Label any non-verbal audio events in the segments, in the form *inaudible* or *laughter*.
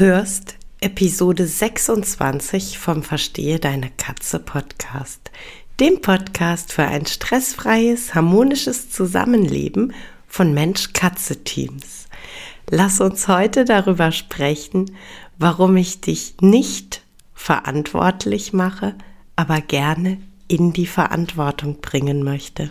hörst Episode 26 vom Verstehe deine Katze Podcast, dem Podcast für ein stressfreies, harmonisches Zusammenleben von Mensch-Katze-Teams. Lass uns heute darüber sprechen, warum ich dich nicht verantwortlich mache, aber gerne in die Verantwortung bringen möchte.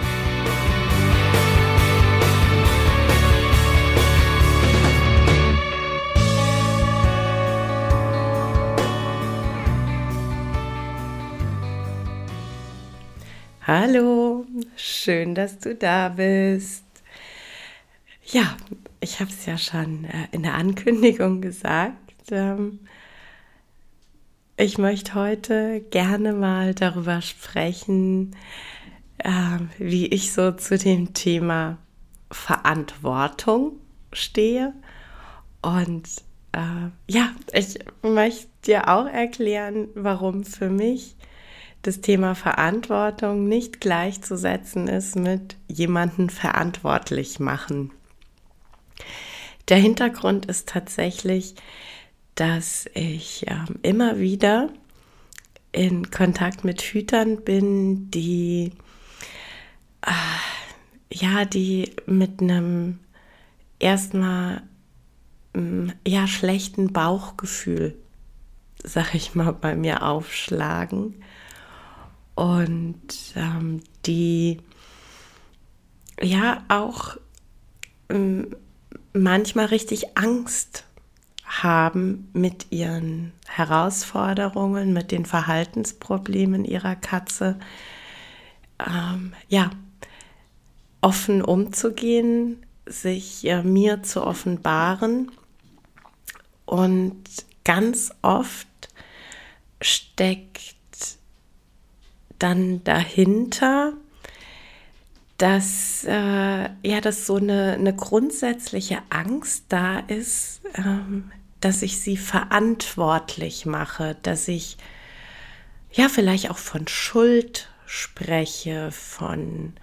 Hallo, schön, dass du da bist. Ja, ich habe es ja schon äh, in der Ankündigung gesagt. Ähm, ich möchte heute gerne mal darüber sprechen, ähm, wie ich so zu dem Thema Verantwortung stehe. Und äh, ja, ich möchte dir auch erklären, warum für mich das Thema Verantwortung nicht gleichzusetzen ist mit jemanden verantwortlich machen. Der Hintergrund ist tatsächlich, dass ich äh, immer wieder in Kontakt mit Hütern bin, die äh, ja, die mit einem erstmal mm, ja schlechten Bauchgefühl, sag ich mal, bei mir aufschlagen und ähm, die ja auch ähm, manchmal richtig Angst haben mit ihren Herausforderungen, mit den Verhaltensproblemen ihrer Katze, ähm, ja, offen umzugehen, sich äh, mir zu offenbaren. Und ganz oft steckt dann dahinter, dass äh, ja, dass so eine, eine grundsätzliche Angst da ist, ähm, dass ich sie verantwortlich mache, dass ich ja vielleicht auch von Schuld spreche, von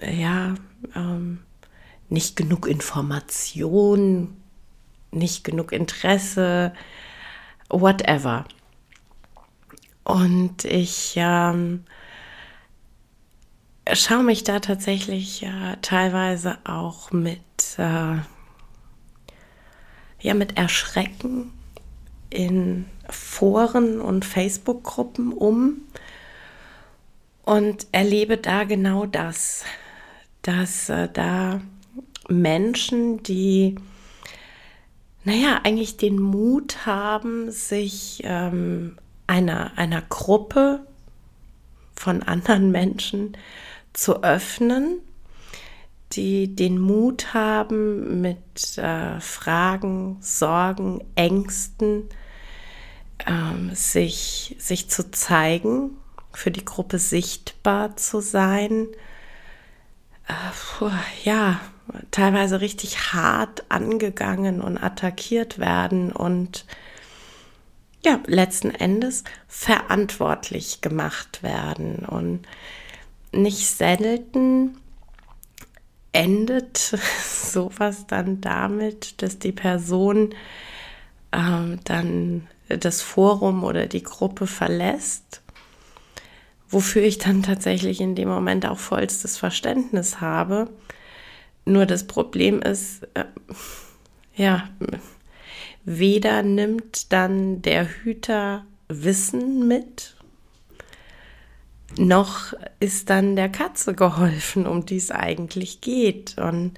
ja ähm, nicht genug Information, nicht genug Interesse, whatever. Und ich ähm, schaue mich da tatsächlich äh, teilweise auch mit, äh, ja, mit Erschrecken in Foren und Facebook-Gruppen um und erlebe da genau das, dass äh, da Menschen, die naja, eigentlich den Mut haben, sich ähm, einer, einer Gruppe von anderen Menschen zu öffnen, die den Mut haben, mit äh, Fragen, Sorgen, Ängsten ähm, sich, sich zu zeigen, für die Gruppe sichtbar zu sein. Äh, ja, teilweise richtig hart angegangen und attackiert werden und ja, letzten Endes verantwortlich gemacht werden. Und nicht selten endet *laughs* sowas dann damit, dass die Person ähm, dann das Forum oder die Gruppe verlässt, wofür ich dann tatsächlich in dem Moment auch vollstes Verständnis habe. Nur das Problem ist, äh, ja, Weder nimmt dann der Hüter Wissen mit, noch ist dann der Katze geholfen, um die es eigentlich geht. Und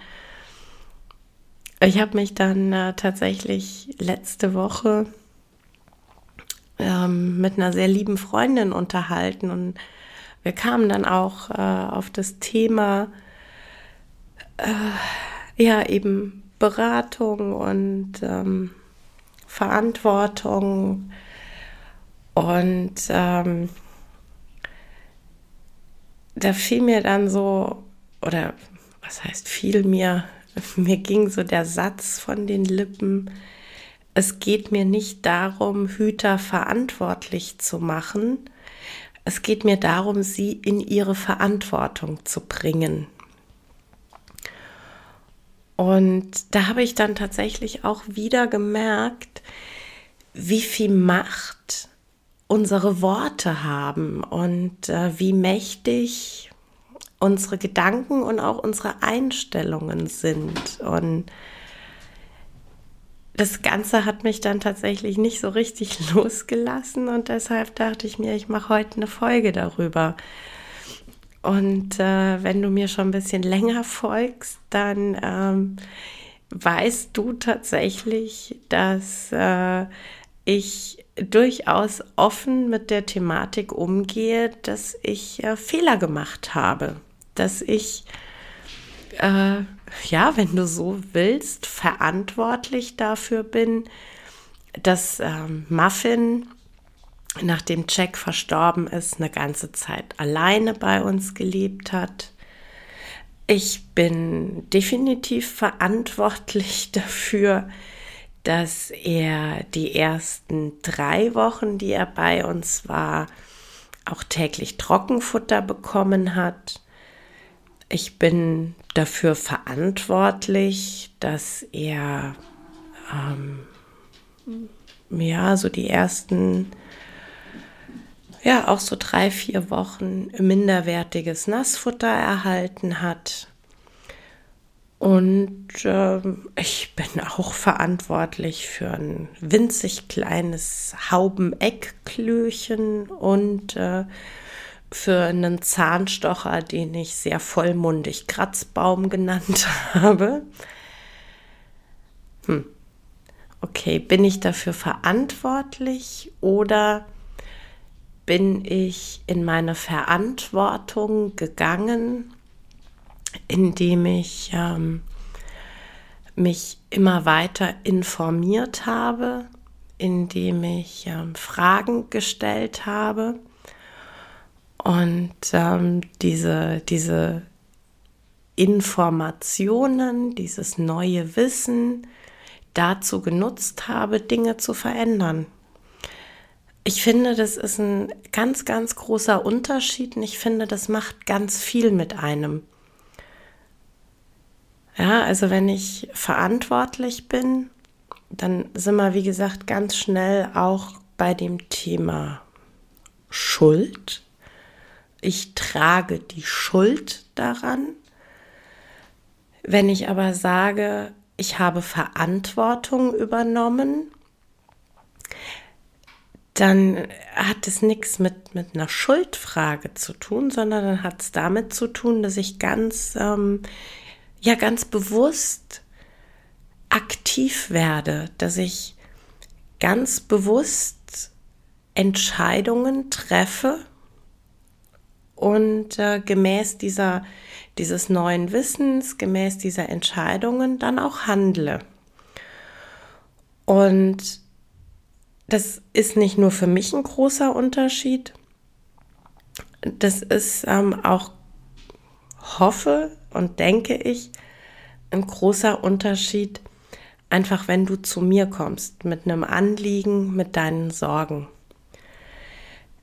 ich habe mich dann äh, tatsächlich letzte Woche ähm, mit einer sehr lieben Freundin unterhalten und wir kamen dann auch äh, auf das Thema, äh, ja, eben Beratung und ähm, Verantwortung. Und ähm, da fiel mir dann so, oder was heißt fiel mir, *laughs* mir ging so der Satz von den Lippen, es geht mir nicht darum, Hüter verantwortlich zu machen, es geht mir darum, sie in ihre Verantwortung zu bringen. Und da habe ich dann tatsächlich auch wieder gemerkt, wie viel Macht unsere Worte haben und äh, wie mächtig unsere Gedanken und auch unsere Einstellungen sind. Und das Ganze hat mich dann tatsächlich nicht so richtig *laughs* losgelassen und deshalb dachte ich mir, ich mache heute eine Folge darüber. Und äh, wenn du mir schon ein bisschen länger folgst, dann ähm, weißt du tatsächlich, dass äh, ich durchaus offen mit der Thematik umgehe, dass ich äh, Fehler gemacht habe, dass ich, äh, ja, wenn du so willst, verantwortlich dafür bin, dass ähm, Muffin, nachdem Jack verstorben ist, eine ganze Zeit alleine bei uns gelebt hat. Ich bin definitiv verantwortlich *laughs* dafür, dass er die ersten drei Wochen, die er bei uns war, auch täglich Trockenfutter bekommen hat. Ich bin dafür verantwortlich, dass er ähm, ja so die ersten ja auch so drei vier Wochen minderwertiges Nassfutter erhalten hat und äh, ich bin *laughs* auch verantwortlich für ein winzig kleines Haubeneckklöchen und äh, für einen Zahnstocher, den ich sehr vollmundig Kratzbaum genannt *laughs* habe. Hm. Okay, bin ich dafür verantwortlich oder bin ich in meine Verantwortung gegangen indem ich ähm, mich immer weiter informiert habe, indem ich ähm, Fragen gestellt habe und ähm, diese, diese Informationen, dieses neue Wissen dazu genutzt habe, Dinge zu verändern. Ich finde, das ist ein ganz, ganz großer Unterschied und ich finde, das macht ganz viel mit einem. Ja, also wenn ich verantwortlich bin, dann sind wir, wie gesagt, ganz schnell auch bei dem Thema Schuld. Ich trage die Schuld daran. Wenn ich aber sage, ich habe Verantwortung übernommen, dann hat es nichts mit, mit einer Schuldfrage zu tun, sondern dann hat es damit zu tun, dass ich ganz ähm, ja ganz bewusst aktiv werde, dass ich ganz bewusst Entscheidungen treffe und äh, gemäß dieser, dieses neuen Wissens, gemäß dieser Entscheidungen dann auch handle. Und das ist nicht nur für mich ein großer Unterschied, das ist ähm, auch, hoffe und denke ich, ein großer Unterschied, einfach wenn du zu mir kommst mit einem Anliegen, mit deinen Sorgen.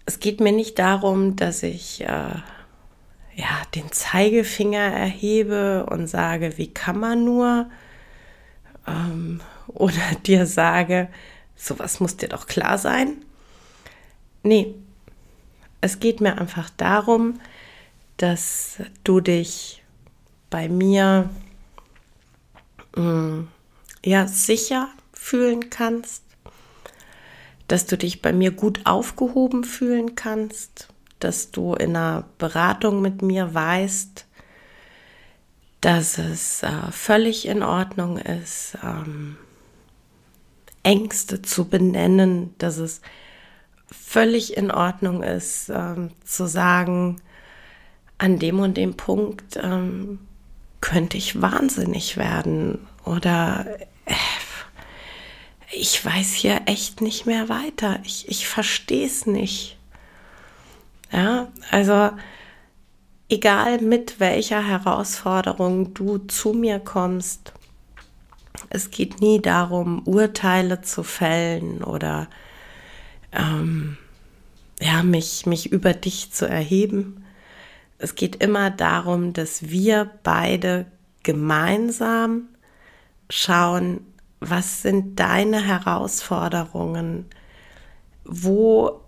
Es geht mir nicht darum, dass ich äh, ja, den Zeigefinger erhebe und sage, wie kann man nur? Ähm, *laughs* oder dir sage, sowas muss dir doch klar sein. Nee, es geht mir einfach darum, dass du dich bei mir mh, mm, ja sicher fühlen kannst, dass du dich bei mir gut aufgehoben fühlen kannst, dass du in einer Beratung mit mir weißt, dass es äh, völlig in Ordnung ist, ähm, Ängste zu benennen, dass es völlig in Ordnung ist, ähm, zu sagen, an dem und dem Punkt ähm, könnte ich wahnsinnig werden oder äh, ich weiß hier echt nicht mehr weiter. Ich, ich verstehe es nicht. Ja, also egal mit welcher Herausforderung du zu mir kommst, es geht nie darum, Urteile zu fällen oder ähm, ja, mich, mich über dich zu erheben. Es geht immer darum, dass wir beide gemeinsam schauen, was sind deine Herausforderungen? Wo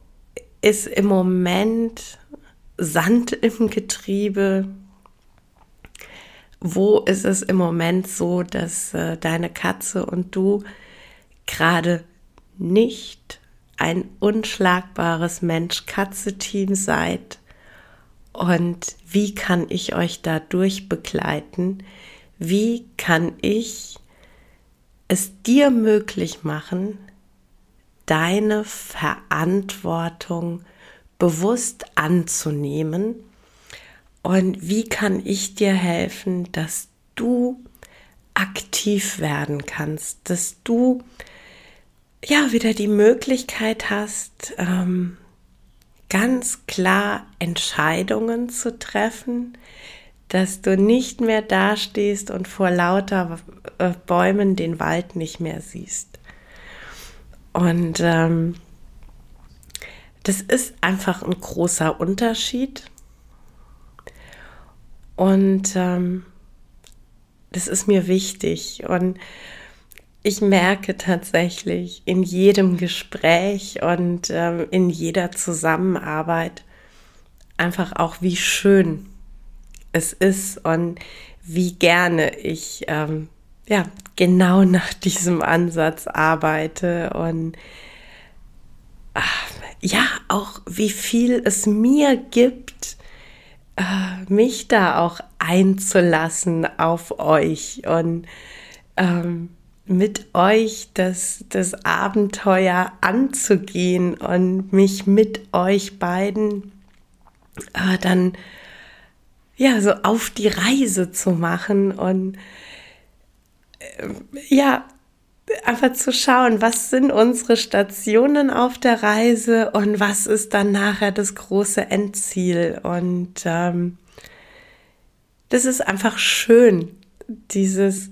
ist im Moment Sand im Getriebe? Wo ist es im Moment so, dass äh, deine Katze und du gerade nicht ein unschlagbares Mensch-Katze-Team seid? Und wie kann ich euch dadurch begleiten? Wie kann ich es dir möglich machen, deine Verantwortung bewusst anzunehmen und wie kann ich dir helfen, dass du aktiv werden kannst, dass du ja wieder die Möglichkeit hast, ähm, ganz klar Entscheidungen zu treffen, dass du nicht mehr dastehst und vor lauter äh, Bäumen den Wald nicht mehr siehst. Und ähm, das ist einfach ein großer Unterschied. Und ähm, das ist mir wichtig. Und ich merke tatsächlich in jedem Gespräch und ähm, in jeder Zusammenarbeit einfach auch, wie schön es ist und wie gerne ich ähm, ja genau nach diesem Ansatz arbeite und ach, ja auch wie viel es mir gibt, mich da auch einzulassen auf euch und ähm, mit euch das, das Abenteuer anzugehen und mich mit euch beiden äh, dann ja, so auf die Reise zu machen und äh, ja, einfach zu schauen, was sind unsere Stationen auf der Reise und was ist dann nachher das große Endziel. Und ähm, das ist einfach schön, dieses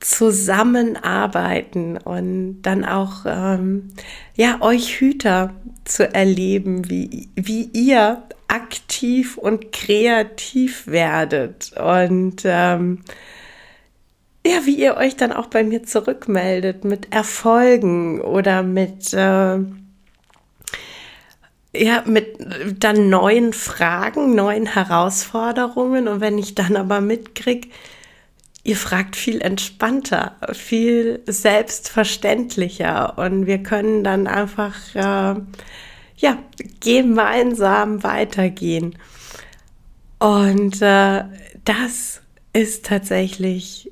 Zusammenarbeiten und dann auch ähm, ja euch Hüter zu erleben, wie, wie ihr aktiv und kreativ werdet und ähm, ja, wie ihr euch dann auch bei mir zurückmeldet mit Erfolgen oder mit äh, ja, mit dann neuen Fragen, neuen Herausforderungen und wenn ich dann aber mitkrieg, ihr fragt viel entspannter, viel selbstverständlicher und wir können dann einfach äh, ja, gemeinsam weitergehen. Und äh, das ist tatsächlich